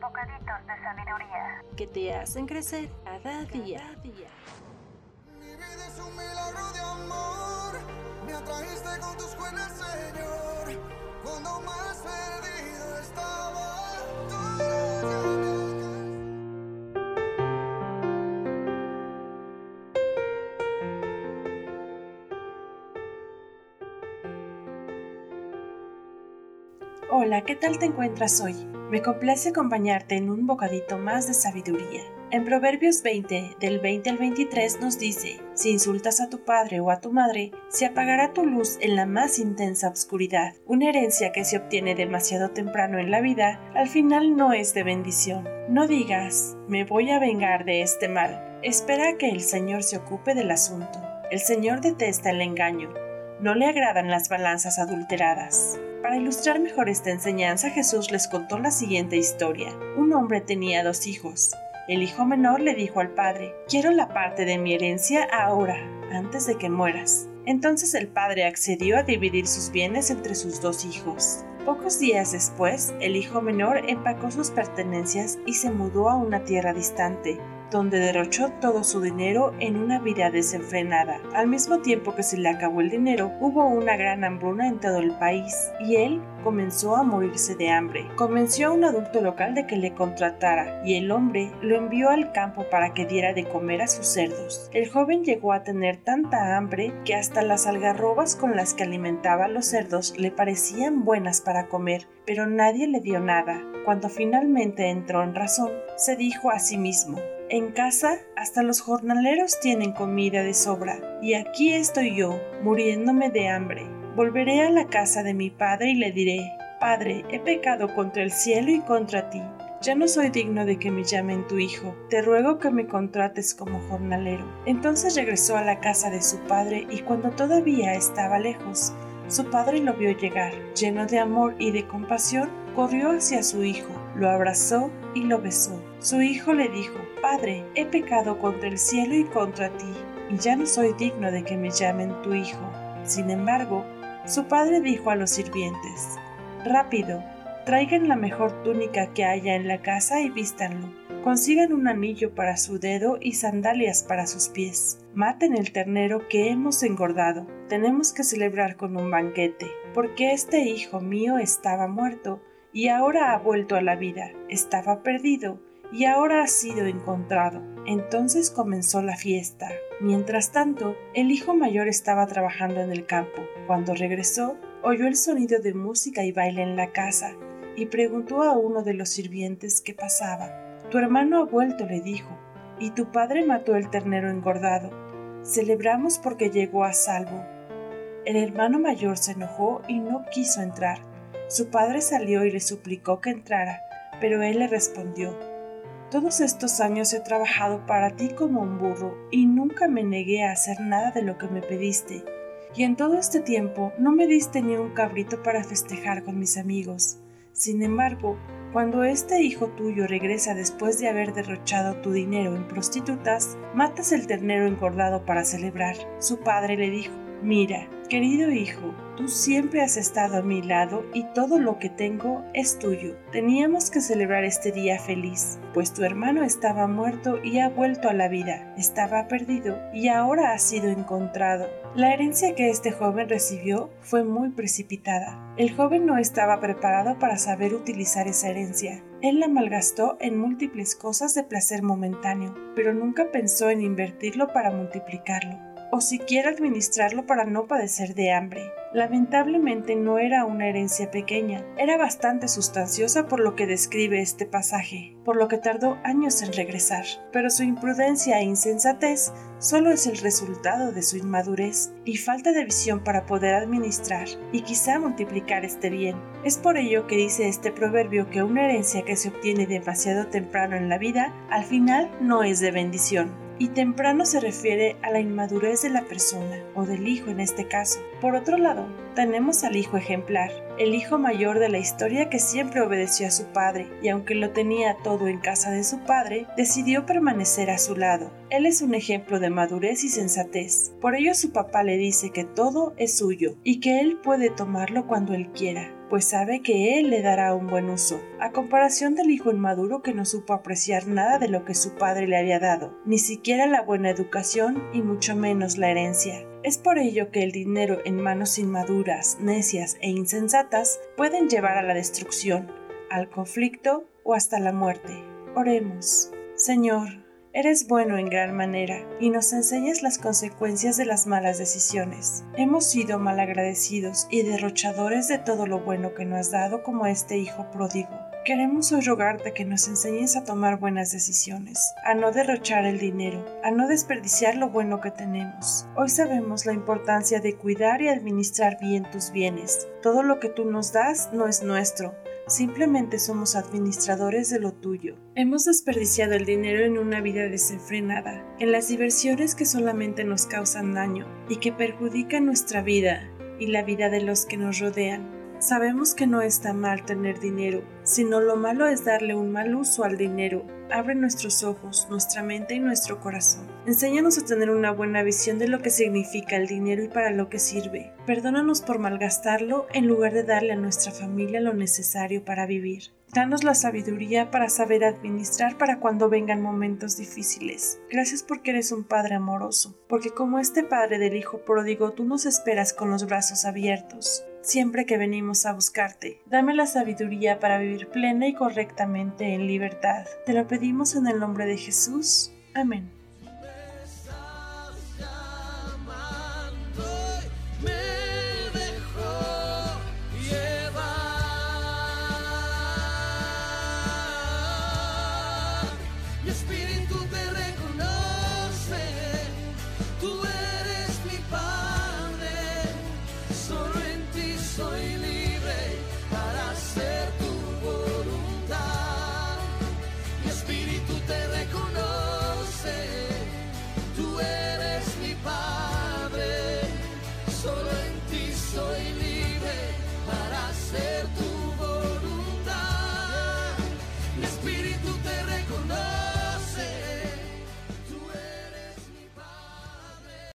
Bocaditos de sabiduría. que te hacen crecer cada día. Mi vida es un milagro de amor. Me atrajiste con tus buenas, Señor. Cuando más perdido estaba, Hola, ¿qué tal te encuentras hoy? Me complace acompañarte en un bocadito más de sabiduría. En Proverbios 20, del 20 al 23 nos dice, si insultas a tu padre o a tu madre, se apagará tu luz en la más intensa oscuridad. Una herencia que se obtiene demasiado temprano en la vida, al final no es de bendición. No digas, me voy a vengar de este mal. Espera que el Señor se ocupe del asunto. El Señor detesta el engaño. No le agradan las balanzas adulteradas. Para ilustrar mejor esta enseñanza, Jesús les contó la siguiente historia. Un hombre tenía dos hijos. El hijo menor le dijo al padre, quiero la parte de mi herencia ahora, antes de que mueras. Entonces el padre accedió a dividir sus bienes entre sus dos hijos. Pocos días después, el hijo menor empacó sus pertenencias y se mudó a una tierra distante, donde derrochó todo su dinero en una vida desenfrenada. Al mismo tiempo que se le acabó el dinero, hubo una gran hambruna en todo el país y él comenzó a morirse de hambre. Convenció a un adulto local de que le contratara y el hombre lo envió al campo para que diera de comer a sus cerdos. El joven llegó a tener tanta hambre que hasta las algarrobas con las que alimentaba a los cerdos le parecían buenas para comer, pero nadie le dio nada. Cuando finalmente entró en razón, se dijo a sí mismo, en casa hasta los jornaleros tienen comida de sobra, y aquí estoy yo, muriéndome de hambre. Volveré a la casa de mi padre y le diré, Padre, he pecado contra el cielo y contra ti. Ya no soy digno de que me llamen tu hijo. Te ruego que me contrates como jornalero. Entonces regresó a la casa de su padre y cuando todavía estaba lejos, su padre lo vio llegar. Lleno de amor y de compasión, corrió hacia su hijo, lo abrazó y lo besó. Su hijo le dijo, Padre, he pecado contra el cielo y contra ti, y ya no soy digno de que me llamen tu hijo. Sin embargo, su padre dijo a los sirvientes, Rápido, traigan la mejor túnica que haya en la casa y vístanlo. Consigan un anillo para su dedo y sandalias para sus pies. Maten el ternero que hemos engordado. Tenemos que celebrar con un banquete, porque este hijo mío estaba muerto y ahora ha vuelto a la vida. Estaba perdido y ahora ha sido encontrado. Entonces comenzó la fiesta. Mientras tanto, el hijo mayor estaba trabajando en el campo. Cuando regresó, oyó el sonido de música y baile en la casa y preguntó a uno de los sirvientes qué pasaba. Tu hermano ha vuelto, le dijo, y tu padre mató el ternero engordado. Celebramos porque llegó a salvo. El hermano mayor se enojó y no quiso entrar. Su padre salió y le suplicó que entrara, pero él le respondió, Todos estos años he trabajado para ti como un burro y nunca me negué a hacer nada de lo que me pediste. Y en todo este tiempo no me diste ni un cabrito para festejar con mis amigos. Sin embargo, cuando este hijo tuyo regresa después de haber derrochado tu dinero en prostitutas, matas el ternero engordado para celebrar. Su padre le dijo, Mira, querido hijo, tú siempre has estado a mi lado y todo lo que tengo es tuyo. Teníamos que celebrar este día feliz, pues tu hermano estaba muerto y ha vuelto a la vida, estaba perdido y ahora ha sido encontrado. La herencia que este joven recibió fue muy precipitada. El joven no estaba preparado para saber utilizar esa herencia. Él la malgastó en múltiples cosas de placer momentáneo, pero nunca pensó en invertirlo para multiplicarlo. O siquiera administrarlo para no padecer de hambre. Lamentablemente no era una herencia pequeña, era bastante sustanciosa por lo que describe este pasaje, por lo que tardó años en regresar, pero su imprudencia e insensatez solo es el resultado de su inmadurez y falta de visión para poder administrar y quizá multiplicar este bien. Es por ello que dice este proverbio que una herencia que se obtiene demasiado temprano en la vida, al final no es de bendición y temprano se refiere a la inmadurez de la persona, o del hijo en este caso. Por otro lado, tenemos al hijo ejemplar, el hijo mayor de la historia que siempre obedeció a su padre, y aunque lo tenía todo en casa de su padre, decidió permanecer a su lado. Él es un ejemplo de madurez y sensatez. Por ello su papá le dice que todo es suyo, y que él puede tomarlo cuando él quiera pues sabe que Él le dará un buen uso, a comparación del hijo inmaduro que no supo apreciar nada de lo que su padre le había dado, ni siquiera la buena educación y mucho menos la herencia. Es por ello que el dinero en manos inmaduras, necias e insensatas pueden llevar a la destrucción, al conflicto o hasta la muerte. Oremos. Señor, Eres bueno en gran manera y nos enseñas las consecuencias de las malas decisiones. Hemos sido malagradecidos y derrochadores de todo lo bueno que nos has dado como este hijo pródigo. Queremos hoy rogarte que nos enseñes a tomar buenas decisiones, a no derrochar el dinero, a no desperdiciar lo bueno que tenemos. Hoy sabemos la importancia de cuidar y administrar bien tus bienes. Todo lo que tú nos das no es nuestro, Simplemente somos administradores de lo tuyo. Hemos desperdiciado el dinero en una vida desenfrenada, en las diversiones que solamente nos causan daño y que perjudican nuestra vida y la vida de los que nos rodean. Sabemos que no está mal tener dinero, sino lo malo es darle un mal uso al dinero. Abre nuestros ojos, nuestra mente y nuestro corazón. Enséñanos a tener una buena visión de lo que significa el dinero y para lo que sirve. Perdónanos por malgastarlo en lugar de darle a nuestra familia lo necesario para vivir. Danos la sabiduría para saber administrar para cuando vengan momentos difíciles. Gracias porque eres un Padre amoroso, porque como este Padre del Hijo pródigo tú nos esperas con los brazos abiertos siempre que venimos a buscarte. Dame la sabiduría para vivir plena y correctamente en libertad. Te lo pedimos en el nombre de Jesús. Amén.